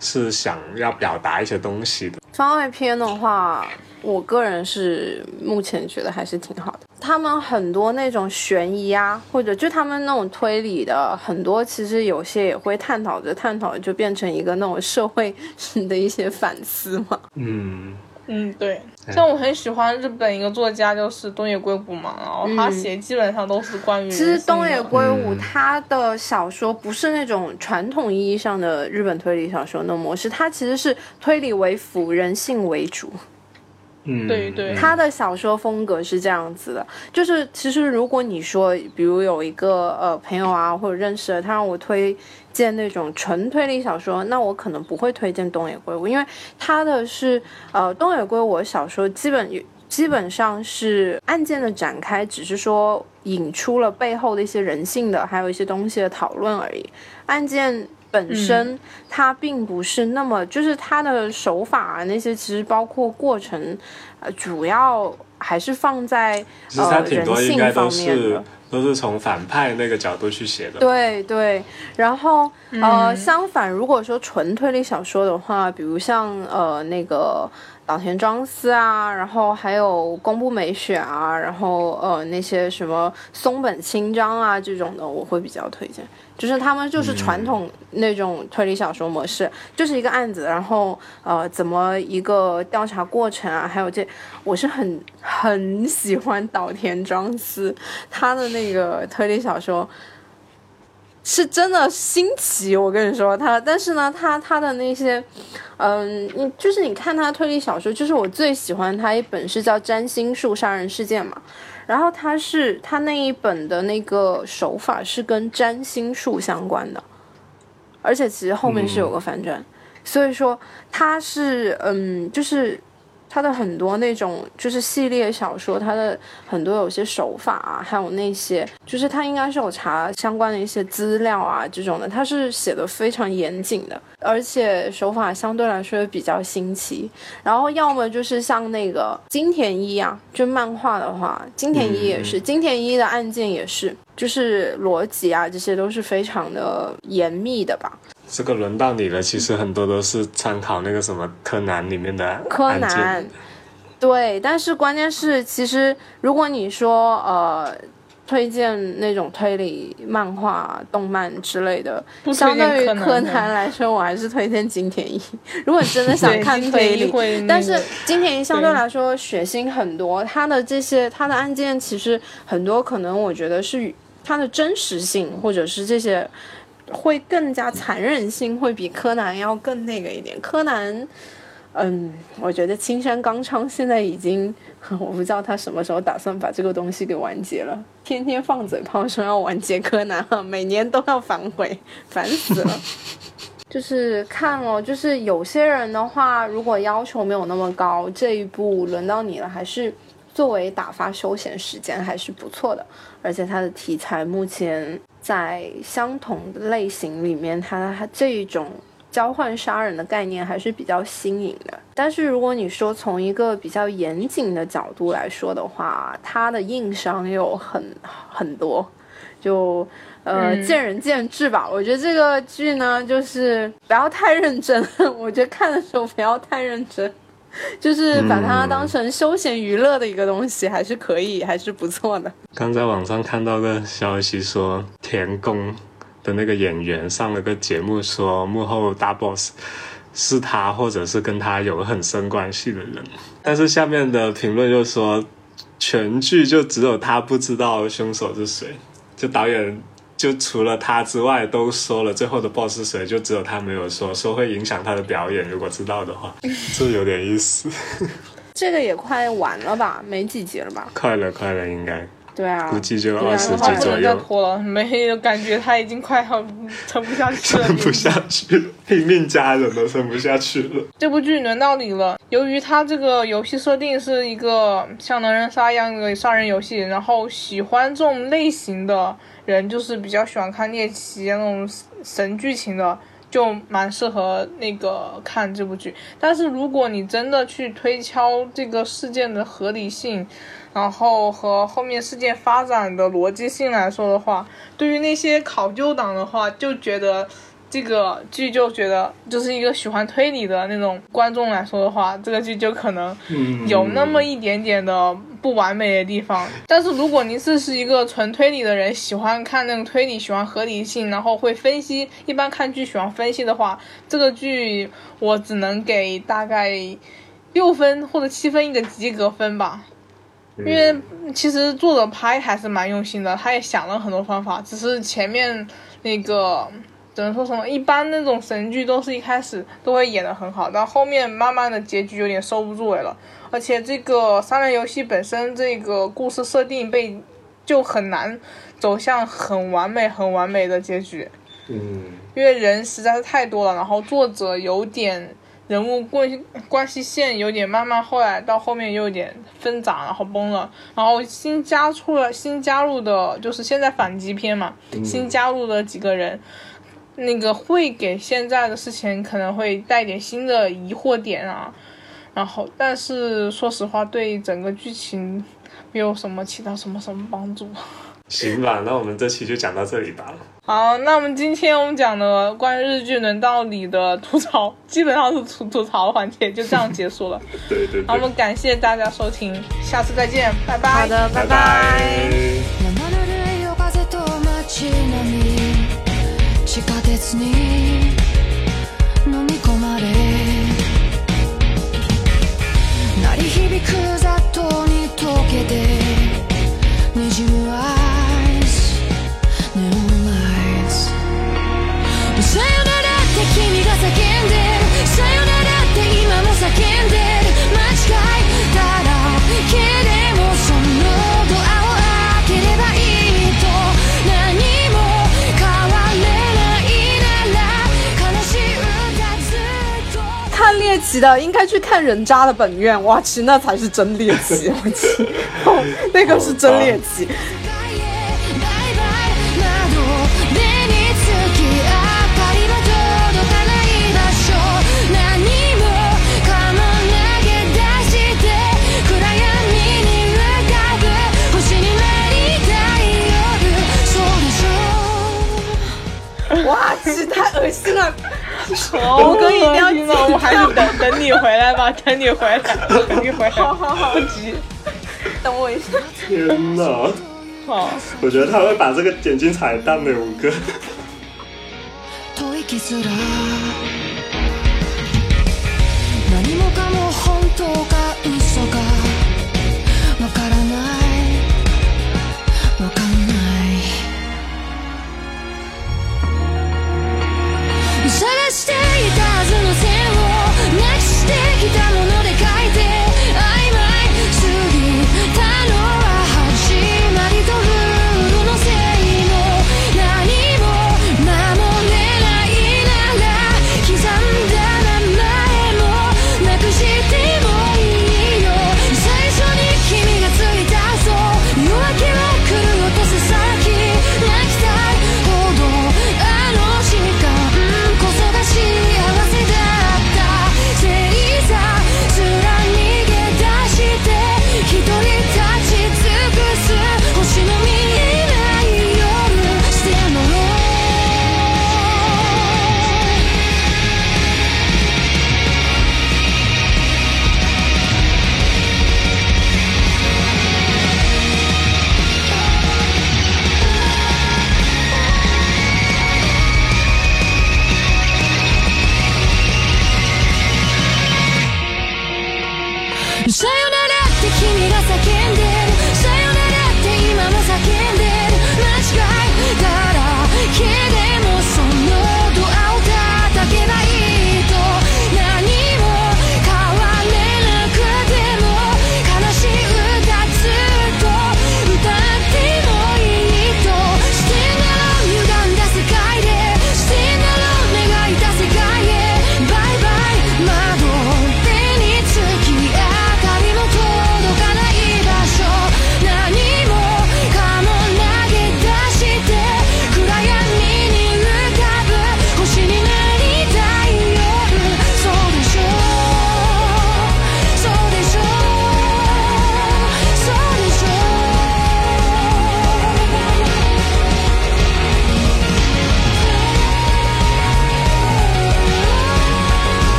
是想要表达一些东西的。番外篇的话，我个人是目前觉得还是挺好的。他们很多那种悬疑啊，或者就他们那种推理的很多，其实有些也会探讨着探讨，就变成一个那种社会的一些反思嘛。嗯。嗯，对，像我很喜欢日本一个作家，就是东野圭吾嘛，然后他写基本上都是关于。其实东野圭吾他的小说不是那种传统意义上的日本推理小说的模式，他其实是推理为辅，人性为主。嗯，对对，他的小说风格是这样子的，就是其实如果你说，比如有一个呃朋友啊或者认识的，他让我推荐那种纯推理小说，那我可能不会推荐东野圭吾，因为他的是呃东野圭吾小说基本基本上是案件的展开，只是说引出了背后的一些人性的，还有一些东西的讨论而已，案件。本身它并不是那么，就是它的手法啊那些，其实包括过程，呃，主要还是放在呃人性方面的，都是从反派那个角度去写的。对对，然后呃，相反，如果说纯推理小说的话，比如像呃那个。岛田庄司啊，然后还有宫部美雪啊，然后呃那些什么松本清张啊这种的，我会比较推荐。就是他们就是传统那种推理小说模式，就是一个案子，然后呃怎么一个调查过程啊，还有这，我是很很喜欢岛田庄司他的那个推理小说。是真的新奇，我跟你说他，但是呢，他他的那些，嗯，你就是你看他推理小说，就是我最喜欢他一本是叫《占星术杀人事件》嘛，然后他是他那一本的那个手法是跟占星术相关的，而且其实后面是有个反转，所以说他是嗯，就是。他的很多那种就是系列小说，他的很多有些手法啊，还有那些，就是他应该是有查相关的一些资料啊，这种的，他是写的非常严谨的，而且手法相对来说也比较新奇。然后要么就是像那个金田一啊，就漫画的话，金田一也是，金田一的案件也是，就是逻辑啊，这些都是非常的严密的吧。这个轮到你了，其实很多都是参考那个什么柯南里面的柯南，对，但是关键是，其实如果你说呃推荐那种推理漫画、动漫之类的，相对于柯南来说，我还是推荐金田一。如果你真的想看推理，但是金田一相对来说血腥很多，他的这些他的案件其实很多可能我觉得是他的真实性，或者是这些。会更加残忍性，会比柯南要更那个一点。柯南，嗯，我觉得青山刚昌现在已经，我不知道他什么时候打算把这个东西给完结了。天天放嘴炮说要完结柯南，每年都要反悔，烦死了。就是看哦，就是有些人的话，如果要求没有那么高，这一步轮到你了，还是作为打发休闲时间还是不错的。而且它的题材目前。在相同的类型里面，它它这一种交换杀人的概念还是比较新颖的。但是如果你说从一个比较严谨的角度来说的话，它的硬伤又很很多，就呃见仁见智吧。我觉得这个剧呢，就是不要太认真。我觉得看的时候不要太认真。就是把它当成休闲娱乐的一个东西，还是可以，还是不错的。刚在网上看到个消息，说田宫的那个演员上了个节目，说幕后大 boss 是他，或者是跟他有很深关系的人。但是下面的评论又说，全剧就只有他不知道凶手是谁，就导演。就除了他之外都说了，最后的 boss 是谁？就只有他没有说，说会影响他的表演。如果知道的话，这有点意思。这个也快完了吧？没几集了吧？快了，快了，应该。对啊。估计就二十集左右。再拖了，没有感觉他已经快要 撑不下去了。撑不下去了，拼命加人都撑不下去了。这部剧轮到你了。由于它这个游戏设定是一个像狼人杀一样的杀人游戏，然后喜欢这种类型的。人就是比较喜欢看猎奇那种神剧情的，就蛮适合那个看这部剧。但是如果你真的去推敲这个事件的合理性，然后和后面事件发展的逻辑性来说的话，对于那些考究党的话，就觉得。这个剧就觉得，就是一个喜欢推理的那种观众来说的话，这个剧就可能有那么一点点的不完美的地方。但是如果您是是一个纯推理的人，喜欢看那种推理，喜欢合理性，然后会分析，一般看剧喜欢分析的话，这个剧我只能给大概。六分或者七分一个及格分吧。因为其实作者拍还是蛮用心的，他也想了很多方法，只是前面那个只能说什么，一般那种神剧都是一开始都会演的很好，到后面慢慢的结局有点收不住尾了。而且这个三人游戏本身这个故事设定被就很难走向很完美、很完美的结局。嗯，因为人实在是太多了，然后作者有点。人物关关系线有点慢慢，后来到后面又有点分杂，然后崩了。然后新加出了新加入的，就是现在反击篇嘛，新加入的几个人，那个会给现在的事情可能会带点新的疑惑点啊。然后，但是说实话，对整个剧情没有什么起到什么什么帮助。行吧，那我们这期就讲到这里吧。好，那我们今天我们讲的关于日剧轮到你的吐槽，基本上是吐吐槽环节，就这样结束了。对对。好，我们感谢大家收听，下次再见，拜拜。好的，拜拜。地下鉄に飲み込まれ鳴り響く雑踏に溶けて猎奇的应该去看人渣的本愿，哇去，那才是真猎奇，我去，那个是真猎奇。哇去，太恶心了。我哥一定要听吗？我还是等等你回来吧，等你回来，等你回来。好好好，不急，等我一下。天哪！好，我觉得他会把这个点进彩蛋的五探。していたはずの線をなくしてきたもの